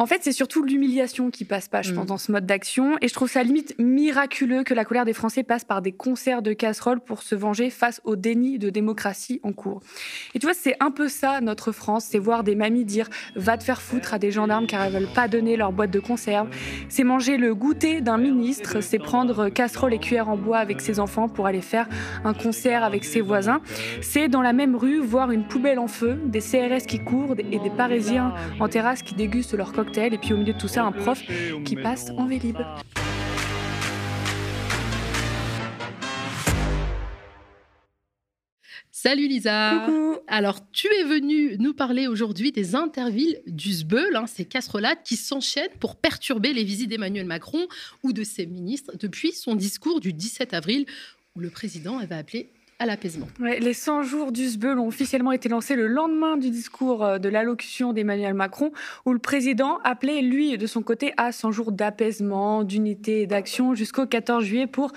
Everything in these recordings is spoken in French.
En fait, c'est surtout l'humiliation qui passe pas, je pense, Mm. dans ce mode d'action. Et je trouve ça limite miraculeux que la colère des Français passe par des concerts de casseroles pour se venger face au déni de démocratie en cours. Et tu vois, c'est un peu ça, notre France. C'est voir des mamies dire va te faire foutre à des gendarmes car elles veulent pas donner leur boîte de conserve. C'est manger le goûter d'un ministre. C'est prendre casserole et cuillère en bois avec ses enfants pour aller faire un concert avec ses voisins. C'est dans la même rue voir une poubelle en feu, des CRS qui courent et des Parisiens en terrasse qui dégustent leur cocktail et puis au milieu de tout ça un prof qui passe en vélib. Salut Lisa. Coucou. Alors, tu es venue nous parler aujourd'hui des intervilles du SBEUL, hein, ces casserolades qui s'enchaînent pour perturber les visites d'Emmanuel Macron ou de ses ministres depuis son discours du 17 avril où le président avait appelé les 100 jours du SBEUL ont officiellement été lancés le lendemain du discours euh, de l'allocution d'Emmanuel Macron, où le président appelait, lui, de son côté, à 100 jours d'apaisement, d'unité et d'action jusqu'au 14 juillet pour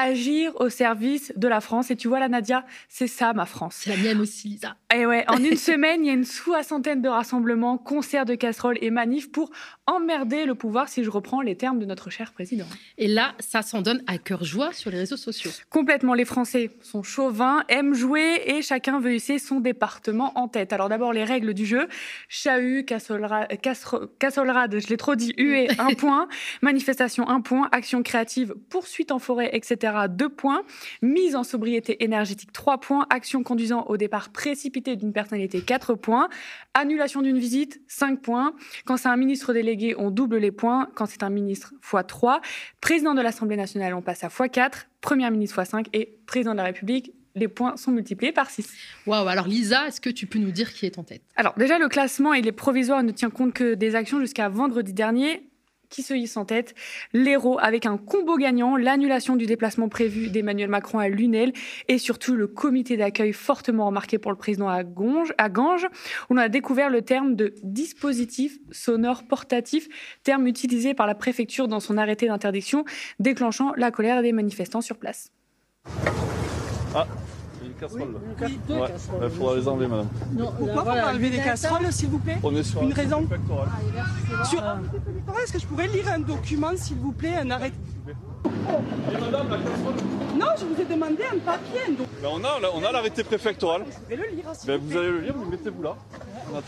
agir au service de la France. Et tu vois, là, Nadia, c'est ça, ma France. La mienne aussi, Lisa. Et ouais, en une semaine, il y a une soixantaine de rassemblements, concerts de casseroles et manifs pour emmerder le pouvoir, si je reprends les termes de notre cher président. Et là, ça s'en donne à cœur joie sur les réseaux sociaux. Complètement, les Français sont chauvins, aiment jouer et chacun veut hisser son département en tête. Alors d'abord, les règles du jeu. Chahut, cassolera- cassero- cassolrade, je l'ai trop dit, huée, un point. Manifestation, un point. Action créative, poursuite en forêt, etc., deux points. Mise en sobriété énergétique, trois points. Action conduisant au départ précipité d'une personnalité, quatre points. Annulation d'une visite, cinq points. Quand c'est un ministre délégué, on double les points. Quand c'est un ministre, fois 3. Président de l'Assemblée nationale, on passe à fois 4. Premier ministre, fois 5. Et président de la République, les points sont multipliés par 6. Waouh, alors Lisa, est-ce que tu peux nous dire qui est en tête? Alors déjà, le classement, il est provisoire, ne tient compte que des actions jusqu'à vendredi dernier. Qui se hisse en tête L'Hérault avec un combo gagnant, l'annulation du déplacement prévu d'Emmanuel Macron à Lunel et surtout le comité d'accueil fortement remarqué pour le président à, Gonge, à Ganges, où on a découvert le terme de dispositif sonore portatif, terme utilisé par la préfecture dans son arrêté d'interdiction, déclenchant la colère des manifestants sur place. Il y a une casserole là. Ouais, il faudra les enlever, madame. Pourquoi faut pas enlever des casseroles, s'il vous plaît On est sur Une un raison. Sur Est-ce que je pourrais lire un document, s'il vous plaît, un arrêt Et madame, la casserole Non, je vous ai demandé un papier, ben, On a, on a l'arrêté préfectoral. Je vais le lire, Ben, vous vous allez le lire, mais mettez-vous là.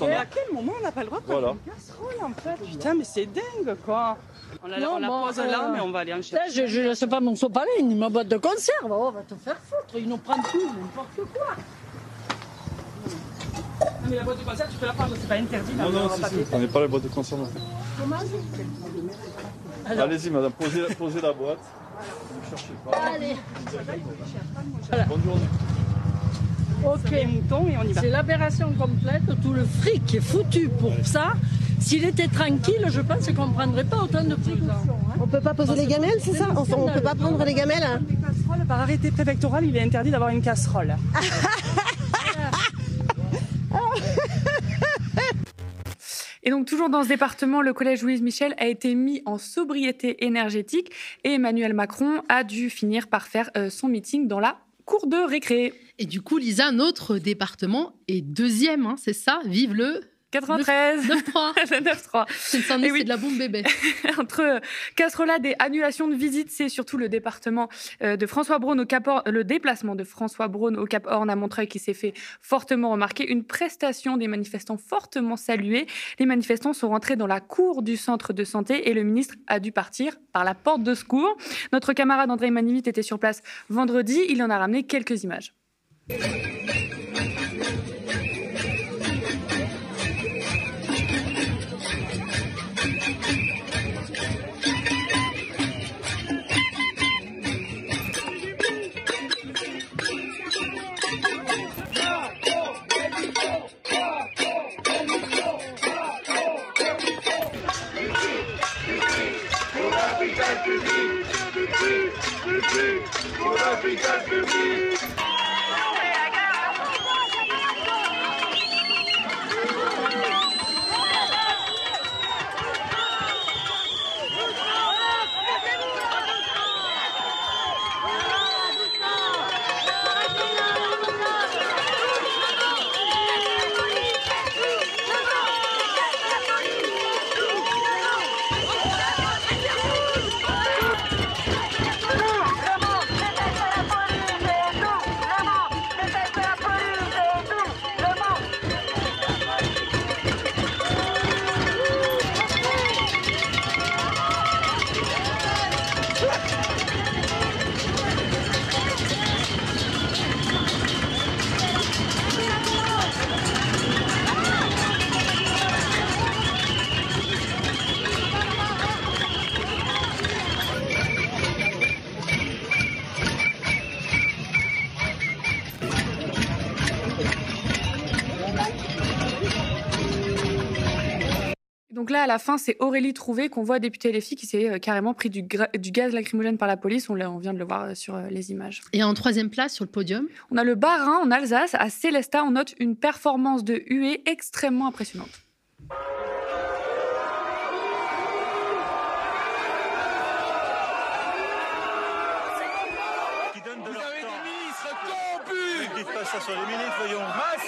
En Et à quel moment on n'a pas le droit de Voilà. prendre une casserole, en fait? Putain, mais c'est dingue, quoi On la, Non, on la bon, pose euh, là, mais on va aller en Là, chercher. je, je laisse pas mon sopalin ni ma boîte de conserve. Oh, va te faire foutre. Ils nous prennent tout, n'importe quoi. Non, mais la boîte de conserve, tu peux la prendre, c'est pas interdit. là, Non, on non, si, payer. prenez pas les boîtes de conserve. Allez-y, madame, posez, posez la boîte. Ne cherchez pas. Allez, Bonne journée. ok. Moutons et on y va. C'est l'aberration complète. Tout le fric est foutu pour ça. S'il était tranquille, je pense qu'on ne prendrait pas autant de précautions. hein. On peut pas poser les gamelles, c'est ça Enfin, on peut pas prendre les gamelles hein par arrêté préfectoral, il est interdit d'avoir une casserole. Et donc, toujours dans ce département, le collège Louise Michel a été mis en sobriété énergétique et Emmanuel Macron a dû finir par faire euh, son meeting dans la cour de récré. Et du coup, Lisa, notre département est deuxième, hein, c'est ça? Vive le 93 9-3. Le 9-3. C'est oui. de la bombe bébé. Entre euh, casserolade et annulation de visite, c'est surtout le département euh, de François Braun au Cap Horn, le déplacement de François Braun au Cap Horn à Montreuil qui s'est fait fortement remarquer. Une prestation des manifestants fortement saluée. Les manifestants sont rentrés dans la cour du centre de santé et le ministre a dû partir par la porte de secours. Notre camarade André Manivit était sur place vendredi. Il en a ramené quelques images. Là, à la fin, c'est Aurélie Trouvé qu'on voit députer les filles qui s'est euh, carrément pris du, du, gaz lacrymogène par la police. On, on vient de le voir euh, sur les images. Et en troisième place sur le podium? On a le Bas-Rhin en Alsace. À Célestat, on note une performance de huée extrêmement impressionnante. ça sur les ministres, voyons. Ah si, vous le savez très les bien.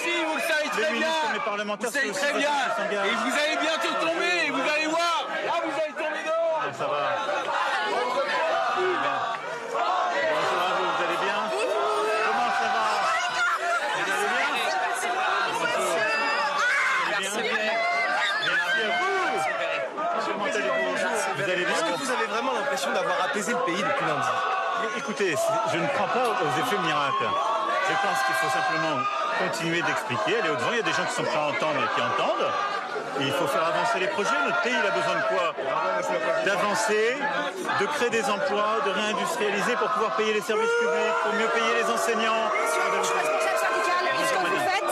Les parlementaires, vous savez très bien. Et vous allez bientôt tomber, vous allez voir. Là, vous allez tomber dehors. Ah, ça va. Bonjour à vous, vous allez bien Comment ça va Vous allez bien Merci. Merci à vous. Vous allez bien Est-ce que vous avez vraiment l'impression d'avoir apaisé le pays depuis lundi? Écoutez, je ne crois pas aux effets miracles. Je pense qu'il faut simplement continuer d'expliquer, aller au-devant. Il y a des gens qui sont prêts à entendre et qui entendent. Et il faut faire avancer les projets. Notre pays, il a besoin de quoi D'avancer, de créer des emplois, de réindustrialiser pour pouvoir payer les services publics, pour mieux payer les enseignants. Monsieur, je suis responsable syndicale et ce que vous faites,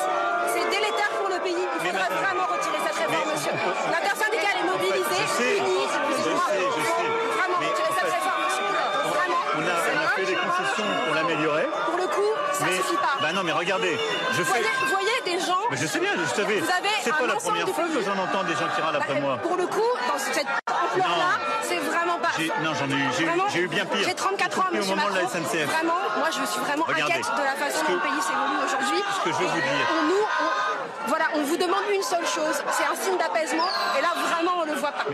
c'est délétère pour le pays. Il faudrait vraiment retirer cette réforme, monsieur. L'intersyndicale est mobilisée, je sais, je sais, je sais. Vraiment retirer cette réforme, monsieur. Vraiment. Fait des concessions pour l'améliorer. Pour le coup, ça mais, suffit pas. Bah non, mais regardez, je Vous fais. voyez, des gens. Mais je sais bien, je savais. Vous avez C'est pas la première fois que j'en entends des gens qui râlent après Bah, moi. Pour le coup, dans cette ampleur-là, c'est vraiment pas. J'ai- non, j'en ai eu- j'ai eu- Vraiment, j'ai eu bien pire. J'ai 34 ans, compris au monsieur moment de la. SNCF. Vraiment, moi, je suis vraiment Regardez, inquiète de la façon dont le pays s'évolue aujourd'hui. ce que je veux vous dire. On nous, on- voilà, on vous demande une seule chose, c'est un signe d'apaisement. Et là, vraiment, on le voit pas.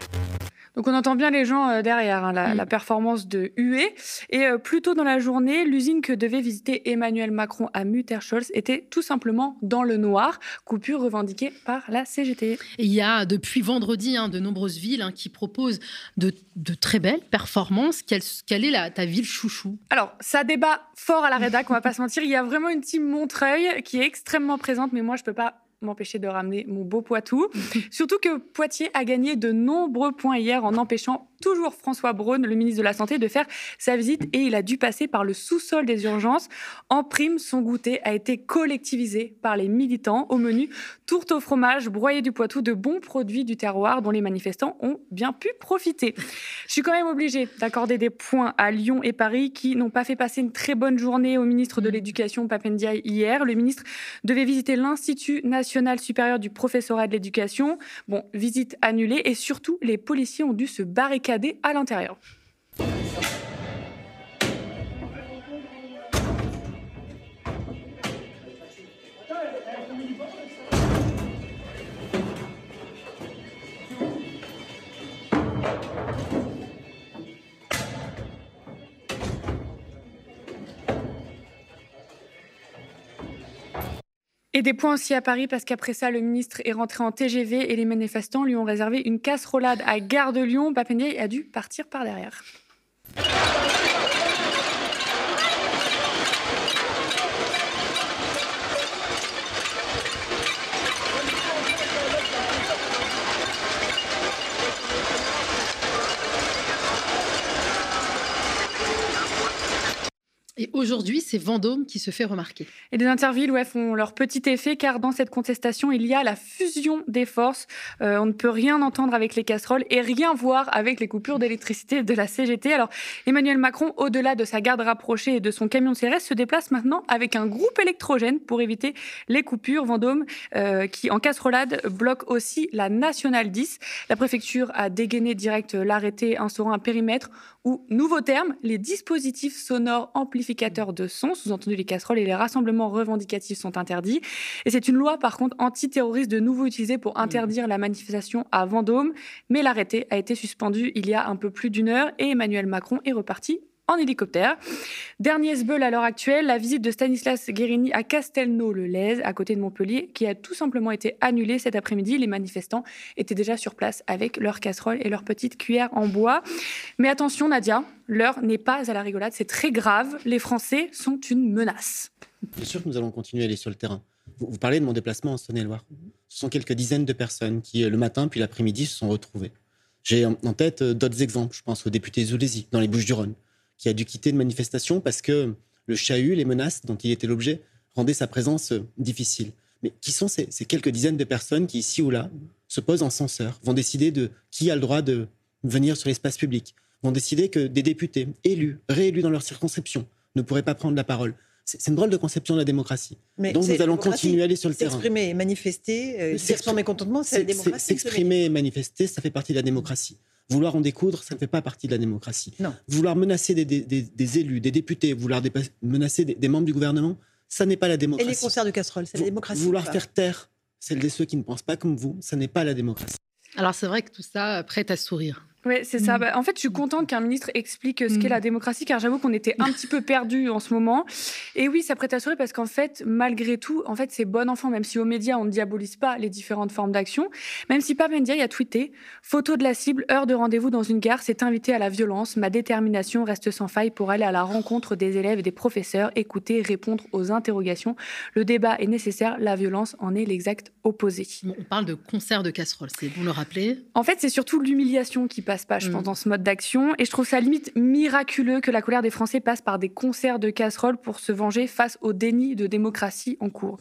Donc on entend bien les gens euh, derrière, hein, la, Mm. la performance de Hué. Et euh, plus tôt dans la journée, l'usine que devait visiter Emmanuel Macron à Mutterscholz était tout simplement dans le noir, coupure revendiquée par la CGT. Et il y a depuis vendredi hein, de nombreuses villes hein, qui proposent de, de très belles performances. Quelle, quelle est la, ta ville chouchou? Alors, ça débat fort à la rédac, on va pas se mentir. Il y a vraiment une team Montreuil qui est extrêmement présente, mais moi, je peux pas m'empêcher de ramener mon beau Poitou. Surtout que Poitiers a gagné de nombreux points hier en empêchant toujours François Braun, le ministre de la Santé, de faire sa visite et il a dû passer par le sous-sol des urgences. En prime, son goûter a été collectivisé par les militants au menu tourte au fromage, broyé du Poitou, de bons produits du terroir dont les manifestants ont bien pu profiter. Je suis quand même obligée d'accorder des points à Lyon et Paris qui n'ont pas fait passer une très bonne journée au ministre de l'Éducation, Papendiaï, hier. Le ministre devait visiter l'Institut national supérieur du professorat de l'éducation. Bon, visite annulée et surtout, les policiers ont dû se barricader à l'intérieur. Et des points aussi à Paris parce qu'après ça, le ministre est rentré en TGV et les manifestants lui ont réservé une casserolade à Gare de Lyon. Papendiaï a dû partir par derrière. Et aujourd'hui, c'est Vendôme qui se fait remarquer. Et des intervilles ouais, font leur petit effet car dans cette contestation, il y a la fusion des forces. Euh, on ne peut rien entendre avec les casseroles et rien voir avec les coupures d'électricité de la CGT. Alors Emmanuel Macron, au-delà de sa garde rapprochée et de son camion CRS, se déplace maintenant avec un groupe électrogène pour éviter les coupures. Vendôme, euh, qui en casserolade bloque aussi la Nationale 10. La préfecture a dégainé direct l'arrêté instaurant un périmètre où, nouveau terme, les dispositifs sonores amplificateurs de son, sous-entendu les casseroles et les rassemblements revendicatifs sont interdits. Et c'est une loi, par contre, antiterroriste de nouveau utilisée pour interdire la manifestation à Vendôme. Mais l'arrêté a été suspendu il y a un peu plus d'une heure et Emmanuel Macron est reparti en hélicoptère. Dernier sbeul à l'heure actuelle, la visite de Stanislas Guérini à Castelnau-le-Lez, à côté de Montpellier, qui a tout simplement été annulée cet après-midi. Les manifestants étaient déjà sur place avec leurs casseroles et leurs petites cuillères en bois. Mais attention, Nadia, l'heure n'est pas à la rigolade, c'est très grave. Les Français sont une menace. Bien sûr que nous allons continuer à aller sur le terrain. Vous, parlez de mon déplacement en Saône-et-Loire. Ce sont quelques dizaines de personnes qui, euh, le matin puis l'après-midi, se sont retrouvées. J'ai en tête euh, d'autres exemples. Je pense au député Zoulési, dans les Bouches-du-Rhône, qui a dû quitter une manifestation parce que le chahut, les menaces dont il était l'objet, rendaient sa présence euh, difficile. Mais qui sont ces, ces quelques dizaines de personnes qui, ici ou là, se se posent en censeur, vont décider de qui a le droit de venir sur l'espace public, vont décider que des députés élus, réélus dans leur circonscription, ne pourraient pas prendre la parole? C'est une drôle de conception de la démocratie. Mais Donc nous allons continuer à aller sur le terrain. S'exprimer et manifester, euh, dire son mécontentement, c'est la démocratie. S'exprimer et manifester, ça fait partie de la démocratie. Vouloir en découdre, ça ne fait pas partie de la démocratie. Non. Vouloir menacer des, des- des- des élus, des députés, vouloir menacer des, des membres du gouvernement, ça n'est pas la Et démocratie. les concerts de casseroles, c'est la démocratie. Vouloir faire taire celles et ceux qui ne pensent pas comme vous, ça n'est pas la démocratie. Alors c'est vrai que tout ça prête à sourire. Oui, c'est ça. Mm. Bah, en fait, je suis contente qu'un ministre explique ce qu'est Mm. la démocratie, car j'avoue qu'on était un petit peu perdus en ce moment. Et oui, ça prête à sourire parce qu'en fait, malgré tout, en fait, c'est bon enfant, même si aux médias, on ne diabolise pas les différentes formes d'action. Même si Papendia a tweeté Photo de la cible, heure de rendez-vous dans une gare, c'est invité à la violence. Ma détermination reste sans faille pour aller à la rencontre des élèves et des professeurs, écouter, répondre aux interrogations. Le débat est nécessaire, la violence en est l'exact opposé. Bon, on parle de concert de casserole, c'est bon le rappeler. En fait, c'est surtout l'humiliation qui passe pas, je Mm. pense, dans ce mode d'action. Et je trouve ça limite miraculeux que la colère des Français passe par des concerts de casseroles pour se venger face au déni de démocratie en cours.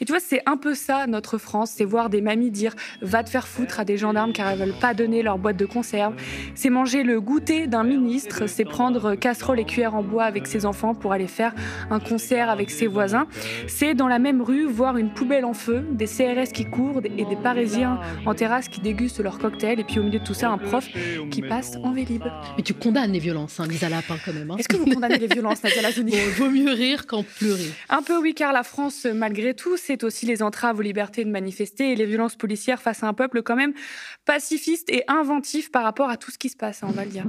Et tu vois, c'est un peu ça, notre France. C'est voir des mamies dire va te faire foutre à des gendarmes car elles veulent pas donner leur boîte de conserve. C'est manger le goûter d'un ministre. C'est prendre casserole et cuillère en bois avec ses enfants pour aller faire un concert avec ses voisins. C'est dans la même rue voir une poubelle en feu, des CRS qui courent et des Parisiens en terrasse qui dégustent leur cocktail. Et puis au milieu de tout ça, un prof qui passe en vélib. Mais tu condamnes les violences, hein, Lisa Lapin, quand même. hein. Est-ce que vous condamnez les violences, Nadia Lazouni Bon, vaut mieux rire qu'en pleurer. Un peu oui, car la France, malgré tout, c'est aussi les entraves aux libertés de manifester et les violences policières face à un peuple quand même pacifiste et inventif par rapport à tout ce qui se passe, hein, on va le dire.